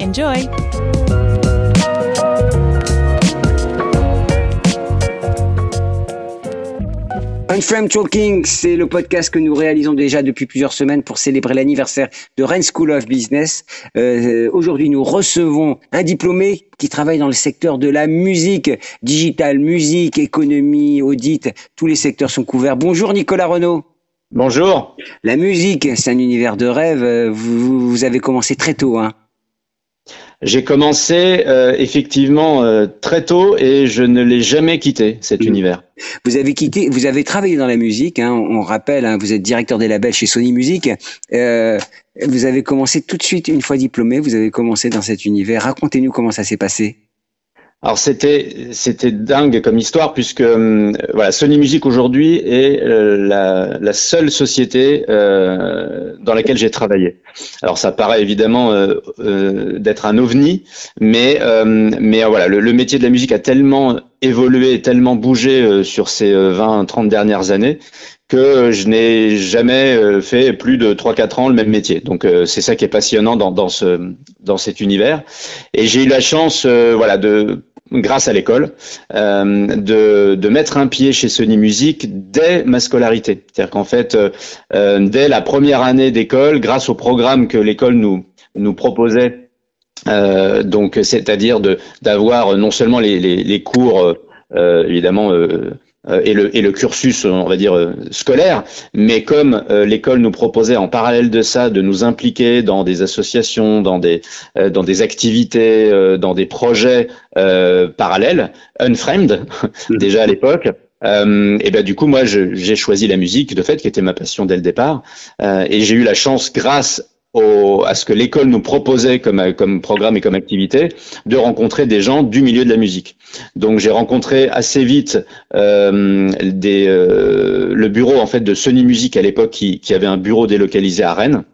Enjoy! Unframe Talking, c'est le podcast que nous réalisons déjà depuis plusieurs semaines pour célébrer l'anniversaire de Rennes School of Business. Euh, Aujourd'hui, nous recevons un diplômé qui travaille dans le secteur de la musique, digital, musique, économie, audit, tous les secteurs sont couverts. Bonjour Nicolas Renaud. Bonjour. La musique, c'est un univers de rêve. Vous, vous avez commencé très tôt, hein J'ai commencé euh, effectivement euh, très tôt et je ne l'ai jamais quitté cet Mhm. univers. Vous avez quitté, vous avez travaillé dans la musique. Hein, on, on rappelle, hein, vous êtes directeur des labels chez Sony Music. Euh, vous avez commencé tout de suite, une fois diplômé, vous avez commencé dans cet univers. Racontez-nous comment ça s'est passé. Alors c'était c'était dingue comme histoire puisque euh, voilà Sony Music aujourd'hui est euh, la, la seule société euh, dans laquelle j'ai travaillé. Alors ça paraît évidemment euh, d'être un ovni, mais mais voilà le, le métier de la musique a tellement évolué, tellement bougé sur ces 20-30 dernières années que je n'ai jamais fait plus de 3-4 ans le même métier. Donc c'est ça qui est passionnant dans, dans ce dans cet univers. Et j'ai eu la chance, euh, voilà, de grâce à l'école, euh, de, de mettre un pied chez Sony Music dès ma scolarité. C'est-à-dire qu'en fait, euh, euh, dès la première année d'école, grâce au programme que l'école nous nous proposait, donc c'est-à-dire d'avoir non seulement les, les, cours évidemment et le, et le cursus, on va dire, euh, scolaire, mais comme euh, l'école nous proposait en parallèle de ça de nous impliquer dans des associations, dans des, euh, dans des activités, euh, dans des projets euh, parallèles, unframed, déjà à l'époque, euh, et ben du coup moi j'ai choisi la musique de fait qui était ma passion dès le départ Euh, et j'ai eu la chance grâce à ce que l'école nous proposait comme, programme et comme activité de rencontrer des gens du milieu de la musique. Donc j'ai rencontré assez vite euh, euh, le bureau en fait de Sony Music à l'époque qui avait un bureau délocalisé à Rennes.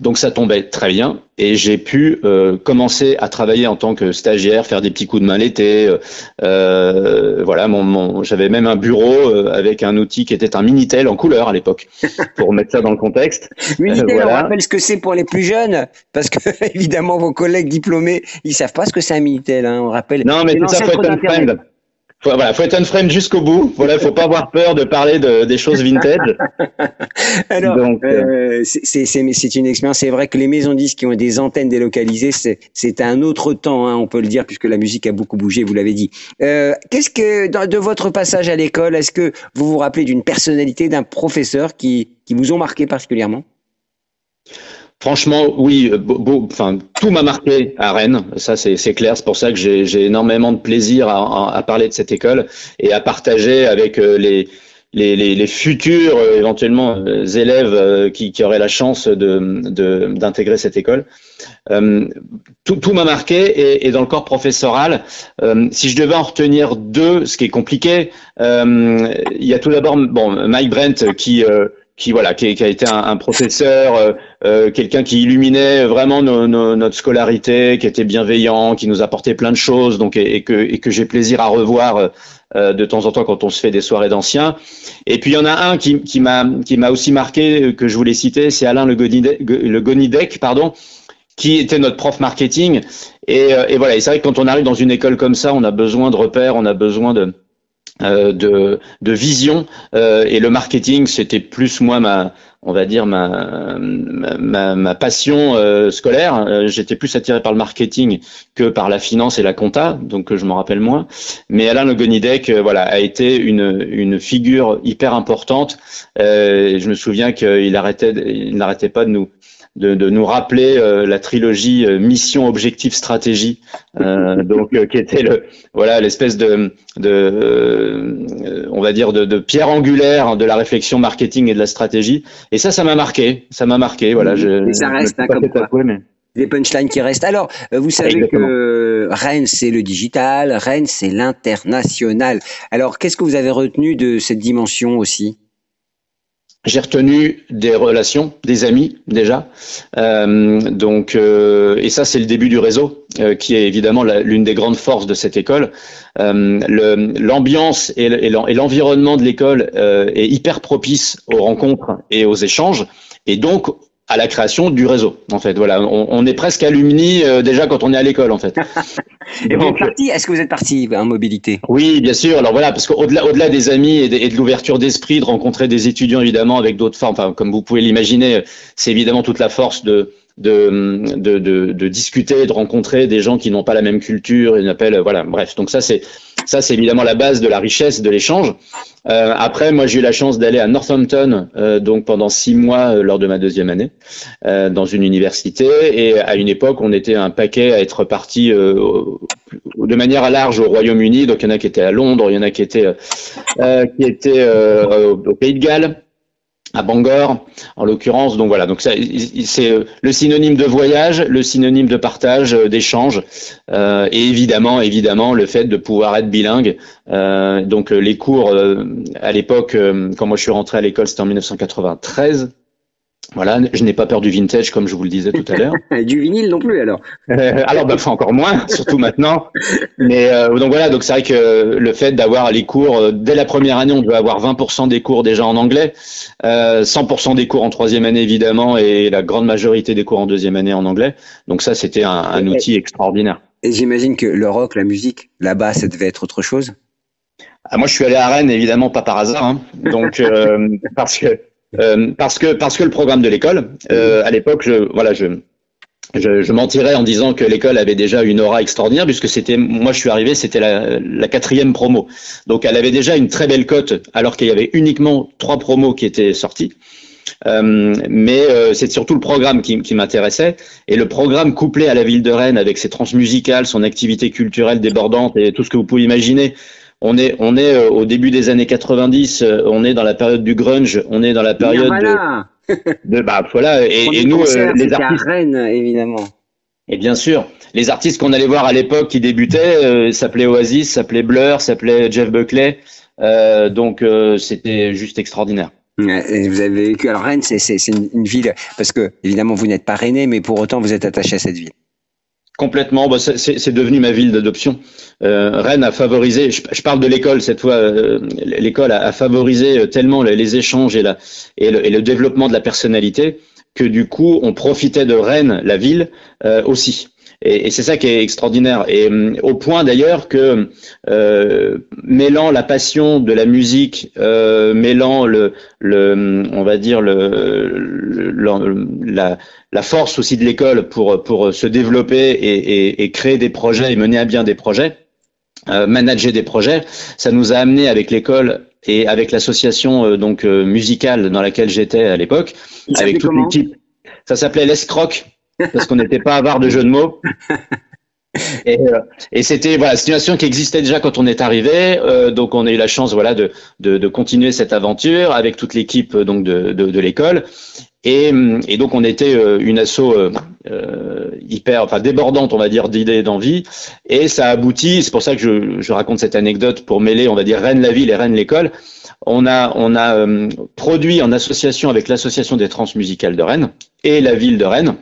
Donc ça tombait très bien et j'ai pu euh, commencer à travailler en tant que stagiaire, faire des petits coups de main l'été. euh, euh, voilà, mon, mon, j'avais même un bureau euh, avec un outil qui était un Minitel en couleur à l'époque, pour mettre ça dans le contexte. Minitel, Euh, voilà. on rappelle ce que c'est pour les plus jeunes, parce que évidemment vos collègues diplômés, ils savent pas ce que c'est un Minitel. Hein, on rappelle. Non, mais C'est c'est ça, l'ancêtre être d'Internet. unfriend. Faut, voilà, faut être unfriend jusqu'au bout. Voilà, faut pas avoir peur de parler de, des choses vintage. Alors, Donc, euh, c'est- c'est c'est- c'est une expérience. C'est vrai que les maisons disques qui ont des antennes délocalisées, c'est- c'est un autre temps, hein, on peut le dire, puisque la musique a beaucoup bougé, vous l'avez dit. Euh, Qu'est-ce que, dans- de votre passage à l'école, est-ce que vous vous rappelez d'une personnalité, d'un professeur qui, qui vous ont marqué particulièrement? Franchement, oui, euh, tout m'a marqué à Rennes. Ça, c'est clair. C'est pour ça que j'ai énormément de plaisir à, parler de cette école et à partager avec euh, les les, futurs éventuellement élèves qui, qui auraient la chance d'intégrer cette école. tout tout m'a marqué et, et, dans le corps professoral, si je devais en retenir deux, ce qui est compliqué, il y a tout d'abord bon Mike Brent qui qui voilà qui, qui, a été un, un professeur, euh, euh quelqu'un qui illuminait vraiment nos, nos, notre scolarité, qui était bienveillant, qui nous apportait plein de choses, donc et, que et que j'ai plaisir à revoir euh, de temps en temps quand on se fait des soirées d'anciens. Et puis il y en a un qui, qui m'a qui m'a aussi marqué euh, que je voulais citer, c'est Alain Le Gonidec, le pardon, qui était notre prof marketing. Et, et voilà, et c'est vrai que quand on arrive dans une école comme ça, on a besoin de repères, on a besoin de euh, de, de, vision euh, et le marketing c'était plus moi ma on va dire ma ma, ma passion euh, scolaire. J'étais plus attiré par le marketing que par la finance et la compta donc je m'en rappelle moins. Mais Alain Le Gonidec voilà a été une une figure hyper importante. Je me souviens qu'il arrêtait il n'arrêtait pas de nous de, de, nous rappeler euh, la trilogie euh, mission, objectif, stratégie, euh, donc qui était le voilà l'espèce de, de on va dire de, de, pierre angulaire de la réflexion marketing et de la stratégie. Et ça, ça m'a marqué, ça m'a marqué. Voilà, je, et ça reste hein, comme quoi. mais... Punchlines qui restent. Alors, vous savez que Rennes, c'est le digital, Rennes, c'est l'international. Alors, qu'est-ce que vous avez retenu de cette dimension aussi? J'ai retenu des relations, des amis déjà. Euh, donc, euh, et ça, c'est le début du réseau, euh, qui est évidemment l'une des grandes forces de cette école. L'ambiance et l'environnement de l'école est hyper propice aux rencontres et aux échanges. Et donc, à la création du réseau. En fait, voilà, on, on est presque alumni euh, déjà quand on est à l'école, en fait. et vous êtes parti Est-ce que vous êtes parti en mobilité? Oui, bien sûr. Alors voilà, parce qu'au-delà, au-delà des amis et de, de l'ouverture d'esprit, de rencontrer des étudiants évidemment avec d'autres formes, enfin, comme vous pouvez l'imaginer, c'est évidemment toute la force de de, de, de, de, discuter, de rencontrer des gens qui n'ont pas la même culture, une appelle, voilà, bref. Donc ça, c'est ça, c'est évidemment la base de la richesse de l'échange. Euh, après, moi, j'ai eu la chance d'aller à Northampton, euh, donc pendant six mois euh, lors de ma deuxième année, euh, dans une université. Et à une époque, on était un paquet à être parti de manière large au Royaume-Uni. Donc, il y en a qui étaient à Londres, il y en a qui étaient qui étaient au Pays de Galles à Bangor, en l'occurrence. Donc voilà, donc c'est le synonyme de voyage, le synonyme de partage, euh, d'échange, euh, et évidemment, évidemment, le fait de pouvoir être bilingue. Euh, donc les cours à l'époque, quand moi je suis rentré à l'école, c'était en 1993. Voilà, je n'ai pas peur du vintage comme je vous le disais tout à l'heure. du vinyle non plus alors. Euh, alors bah encore moins, surtout maintenant. Mais euh, donc voilà, donc c'est vrai que le fait d'avoir les cours euh, dès la première année, on doit avoir 20% des cours déjà en anglais, 100% des cours en troisième année évidemment, et la grande majorité des cours en deuxième année en anglais. Donc ça, c'était un, un outil extraordinaire. Et j'imagine que le rock, la musique, là-bas, ça devait être autre chose? Ah, moi, je suis allé à Rennes évidemment pas par hasard, hein. donc parce que euh, parce que parce que le programme de l'école, euh, à l'époque, je voilà, je je, je mentirais en disant que l'école avait déjà une aura extraordinaire puisque c'était moi je suis arrivé c'était la, la, quatrième promo. Donc elle avait déjà une très belle cote alors qu'il y avait uniquement trois promos qui étaient sortis euh, mais euh, c'est surtout le programme qui, qui m'intéressait. Et le programme couplé à la ville de Rennes avec ses transmusicales son activité culturelle débordante et tout ce que vous pouvez imaginer on est, on est euh, au début des années 90, euh, on est dans la période du grunge, on est dans la période de, bah voilà, et, nous, euh, les artistes, Rennes, évidemment. Et bien sûr, les artistes qu'on allait voir à l'époque qui débutaient s'appelaient Oasis, s'appelaient Blur, s'appelaient Jeff Buckley, donc c'était juste extraordinaire. Et vous avez vécu. Alors Rennes, c'est une, une ville parce que évidemment vous n'êtes pas rennais, mais pour autant vous êtes attaché à cette ville. Complètement, bah, c'est devenu ma ville d'adoption. Euh, Rennes a favorisé, je, parle de l'école cette fois, euh, l'école a, favorisé euh, tellement les, échanges et, le, développement de la personnalité que du coup on profitait de Rennes, la ville, aussi. Et, et c'est ça qui est extraordinaire. Et hum, au point d'ailleurs que euh, mêlant la passion de la musique, euh, mêlant le, le, on va dire le, la, la force aussi de l'école pour pour se développer et, et, et, créer des projets et mener à bien des projets, euh, manager des projets, ça nous a amené avec l'école et avec l'association euh, donc euh, musicale dans laquelle j'étais à l'époque, avec toute l'équipe. Ça s'appelait l'Escroc parce qu'on n'était pas avare de jeux de mots. Et, euh, et c'était voilà, situation qui existait déjà quand on est arrivé. Euh, donc on a eu la chance voilà de, de, de continuer cette aventure avec toute l'équipe euh, donc de, de, de l'école. Et, et, donc on était une asso euh, hyper, enfin débordante, on va dire, d'idées et d'envie. Et ça aboutit. C'est pour ça que je, je, raconte cette anecdote pour mêler, on va dire, Rennes la ville et Rennes l'école. On a on a produit en association avec l'association des transmusicales de Rennes et la ville de Rennes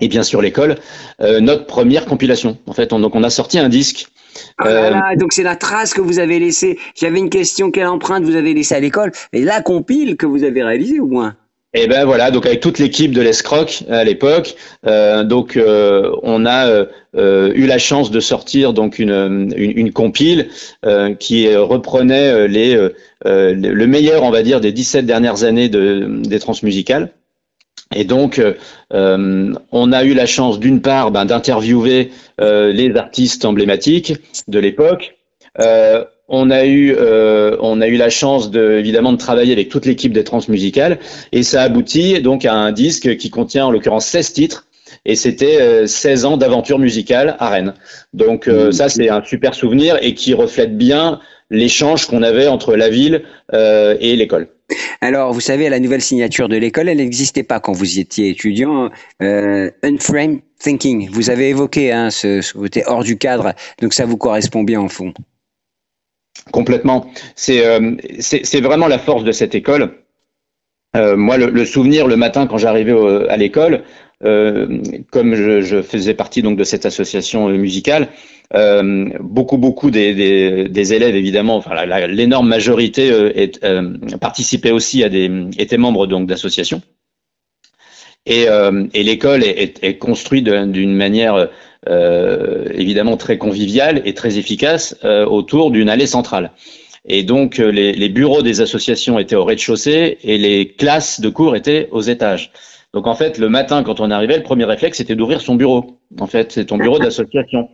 et bien sûr l'école, euh, notre première compilation. En fait, on, donc on a sorti un disque. Euh, donc c'est la trace que vous avez laissée. J'avais une question quelle empreinte vous avez laissée à l'école? Et la compile que vous avez réalisée au moins et eh ben voilà, donc avec toute l'équipe de l'Escroc à l'époque, euh, donc euh, on a euh, eu la chance de sortir donc une une, une compile qui reprenait les le meilleur on va dire des 17 dernières années de des transmusicales. Et donc, euh, euh, on a eu la chance, d'une part, ben, d'interviewer euh, les artistes emblématiques de l'époque. on a eu, on a eu la chance, de, évidemment, de travailler avec toute l'équipe des transmusicales, et ça aboutit donc à un disque qui contient, en l'occurrence, 16 titres. Et c'était 16 ans d'aventure musicale à Rennes. Donc mmh. ça, c'est un super souvenir et qui reflète bien l'échange qu'on avait entre la ville et l'école. Alors, vous savez, la nouvelle signature de l'école, elle n'existait pas quand vous étiez étudiant. Euh, unframe thinking. Vous avez évoqué hein, ce, côté hors du cadre, donc ça vous correspond bien en fond. Complètement. C'est euh, vraiment la force de cette école. Euh, moi, le, souvenir le matin quand j'arrivais à l'école, euh, comme je, je, faisais partie donc de cette association musicale, euh, beaucoup, beaucoup des, des, des, élèves, évidemment, enfin, l'énorme majorité euh, est, euh, participait aussi à des, étaient membres donc d'associations. Et, et l'école est, est, construite d'une manière évidemment très conviviale et très efficace autour d'une allée centrale. Et donc les, les bureaux des associations étaient au rez-de-chaussée et les classes de cours étaient aux étages. Donc en fait, le matin, quand on arrivait, le premier réflexe, c'était d'ouvrir son bureau. En fait, c'est ton bureau d'association.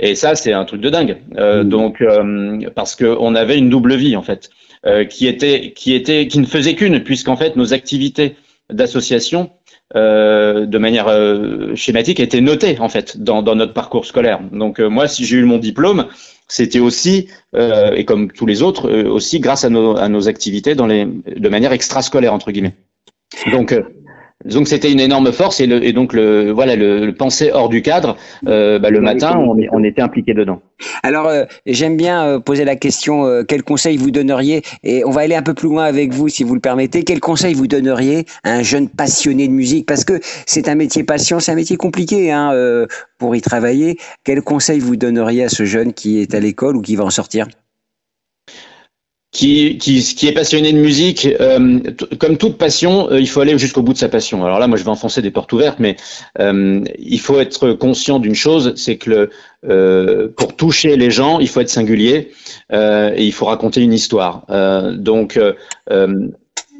Et ça, c'est un truc de dingue. Euh, mmh. Donc euh, parce qu'on avait une double vie en fait, euh, qui était, qui était, qui ne faisait qu'une, puisqu'en fait, nos activités d'association, euh, de manière euh, schématique, étaient notées en fait dans, dans notre parcours scolaire. Donc moi, si j'ai eu mon diplôme, c'était aussi, et comme tous les autres, aussi grâce à nos, à nos activités dans les, de manière extrascolaire entre guillemets. Donc donc c'était une énorme force et, le, et donc le voilà le, le, penser hors du cadre. Euh, bah, le matin, on, on, était impliqué dedans. Alors euh, j'aime bien euh, poser la question euh, quel conseil vous donneriez et on va aller un peu plus loin avec vous si vous le permettez. Quel conseil vous donneriez à un jeune passionné de musique? Parce que c'est un métier passion, c'est un métier compliqué hein, pour y travailler. Quel conseil vous donneriez à ce jeune qui est à l'école ou qui va en sortir? Qui, qui, qui est passionné de musique, euh, comme toute passion, euh, il faut aller jusqu'au bout de sa passion. Alors là, moi, je vais enfoncer des portes ouvertes, mais euh, il faut être conscient d'une chose, c'est que le, euh, pour toucher les gens, il faut être singulier et il faut raconter une histoire. donc,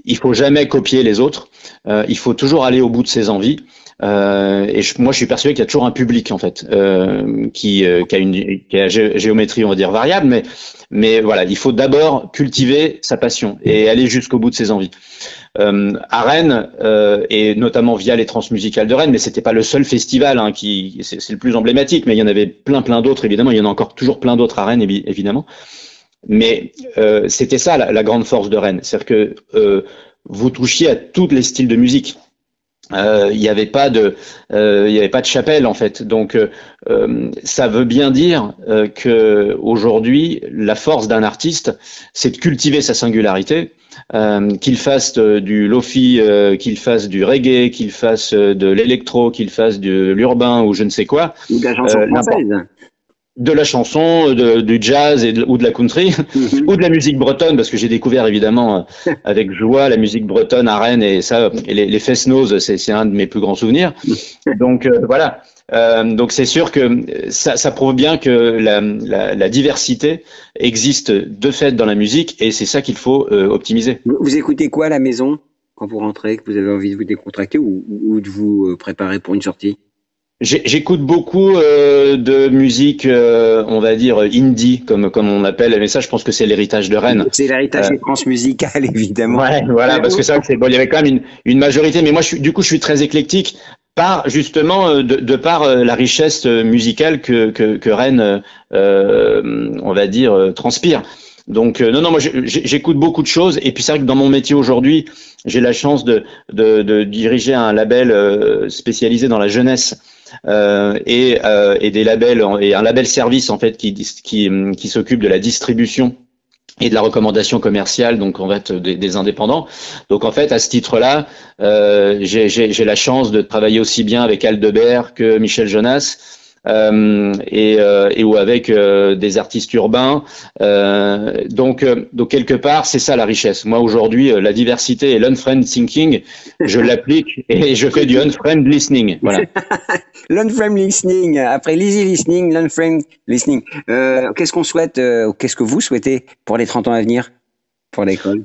il faut jamais copier les autres. il faut toujours aller au bout de ses envies. Euh, et moi, je suis persuadé qu'il y a toujours un public en fait euh, qui, euh, qui, a une qui a géométrie, on va dire variable, mais mais voilà, il faut d'abord cultiver sa passion et aller jusqu'au bout de ses envies. Euh, à Rennes et notamment via les transmusicales de Rennes, mais c'était pas le seul festival hein, qui c'est le plus emblématique, mais il y en avait plein plein d'autres évidemment. Il y en a encore toujours plein d'autres à Rennes évidemment. Mais c'était ça la, la, grande force de Rennes, c'est-à-dire que vous touchiez à tous les styles de musique. Euh, il n'y avait pas de euh, il y avait pas de chapelle en fait. Donc euh, ça veut bien dire que aujourd'hui la force d'un artiste c'est de cultiver sa singularité qu'il fasse du lofi qu'il fasse du reggae qu'il fasse de l'électro qu'il fasse de l'urbain ou je ne sais quoi. Ou de la chanson française de la chanson, de, du jazz et ou de la country, mhm. ou de la musique bretonne, parce que j'ai découvert évidemment euh, avec joie la musique bretonne à Rennes et ça, et les, les Fesnos, c'est un de mes plus grands souvenirs. Donc euh, voilà. Euh, donc c'est sûr que ça, ça, prouve bien que la, la, la, diversité existe de fait dans la musique et c'est ça qu'il faut optimiser. Vous écoutez quoi à la maison quand vous rentrez, que vous avez envie de vous décontracter ou, ou de vous préparer pour une sortie? J'écoute beaucoup euh, de musique, euh, on va dire indie, comme comme on appelle. Mais ça, je pense que c'est l'héritage de Rennes. C'est l'héritage euh, transmusical, évidemment. Ouais, voilà, parce que ça, c'est bon. Il y avait quand même une, une majorité, mais moi, je suis, du coup, je suis très éclectique. par justement de, de, par la richesse musicale que, que, que Rennes, on va dire, transpire. Donc non, non, moi j'écoute beaucoup de choses et puis c'est vrai que dans mon métier aujourd'hui, j'ai la chance de, de, de, diriger un label spécialisé dans la jeunesse euh, et, euh, et, des labels et un label service en fait qui qui, qui s'occupe de la distribution et de la recommandation commerciale, donc en fait des, des indépendants. Donc en fait, à ce titre-là, euh, j'ai la chance de travailler aussi bien avec Aldebert que Michel Jonas. Euh, et, euh, et, ou avec euh, des artistes urbains. donc, donc quelque part, c'est ça la richesse. Moi aujourd'hui, la diversité et l'unfriend thinking, je l'applique et je fais du unfriend listening. Voilà. l'unfriend listening. Après l'easy listening, l'unfriend listening. qu'est-ce qu'on souhaite Qu'est-ce que vous souhaitez pour les 30 ans à venir pour l'école?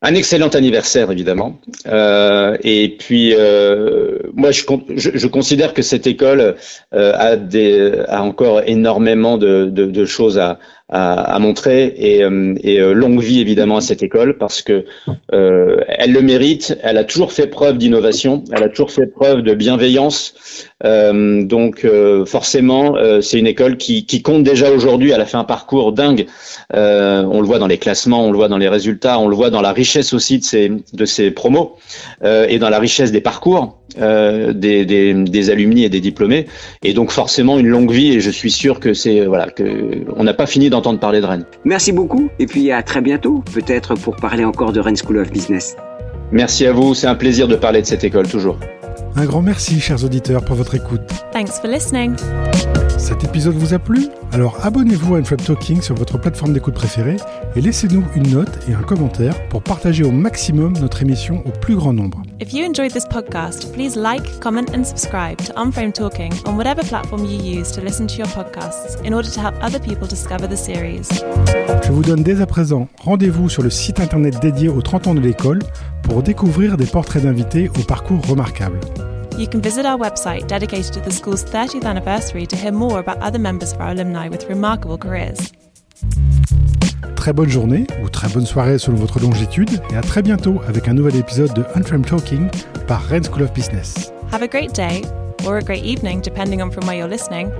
Un excellent anniversaire, évidemment. Euh, et puis, euh, moi, je, je, je, considère que cette école euh, a, des, a encore énormément de, de, de choses à, à, à, montrer et, euh, et, euh, longue vie, évidemment, à cette école parce que euh, elle le mérite. Elle a toujours fait preuve d'innovation. Elle a toujours fait preuve de bienveillance. donc, forcément, c'est une école qui, qui compte déjà aujourd'hui. Elle a fait un parcours dingue. on le voit dans les classements, on le voit dans les résultats, on le voit dans la richesse aussi de ses, de ses promos euh, et dans la richesse des parcours euh, des, des, des, alumni et des diplômés. Et donc forcément une longue vie et je suis sûr que c'est voilà que on n'a pas fini d'entendre parler de Rennes. Merci beaucoup et puis à très bientôt peut-être pour parler encore de Rennes School of Business. Merci à vous, c'est un plaisir de parler de cette école toujours. Un grand merci chers auditeurs pour votre écoute. Thanks for listening. Cet épisode vous a plu? Alors abonnez-vous à Unflap Talking sur votre plateforme d'écoute préférée et laissez-nous une note et un commentaire pour partager au maximum notre émission au plus grand nombre. If you enjoyed this podcast, please like, comment and subscribe to Unframe Talking on whatever platform you use to listen to your podcasts in order to help other people discover the series. Je vous donne dès à présent rendez-vous sur le site internet dédié aux 30 ans de l'école pour découvrir des portraits d'invités au parcours remarquable. You can visit our website dedicated to the school's 30th anniversary to hear more about other members of our alumni with remarkable careers. Très bonne journée ou très bonne soirée selon votre longitude et à très bientôt avec un nouvel épisode de Unframed Talking par Rennes School of Business. Have a great day or a great evening depending on from where you're listening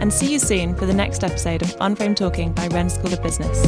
and see you soon for the next episode of Unframed Talking by Rennes School of Business.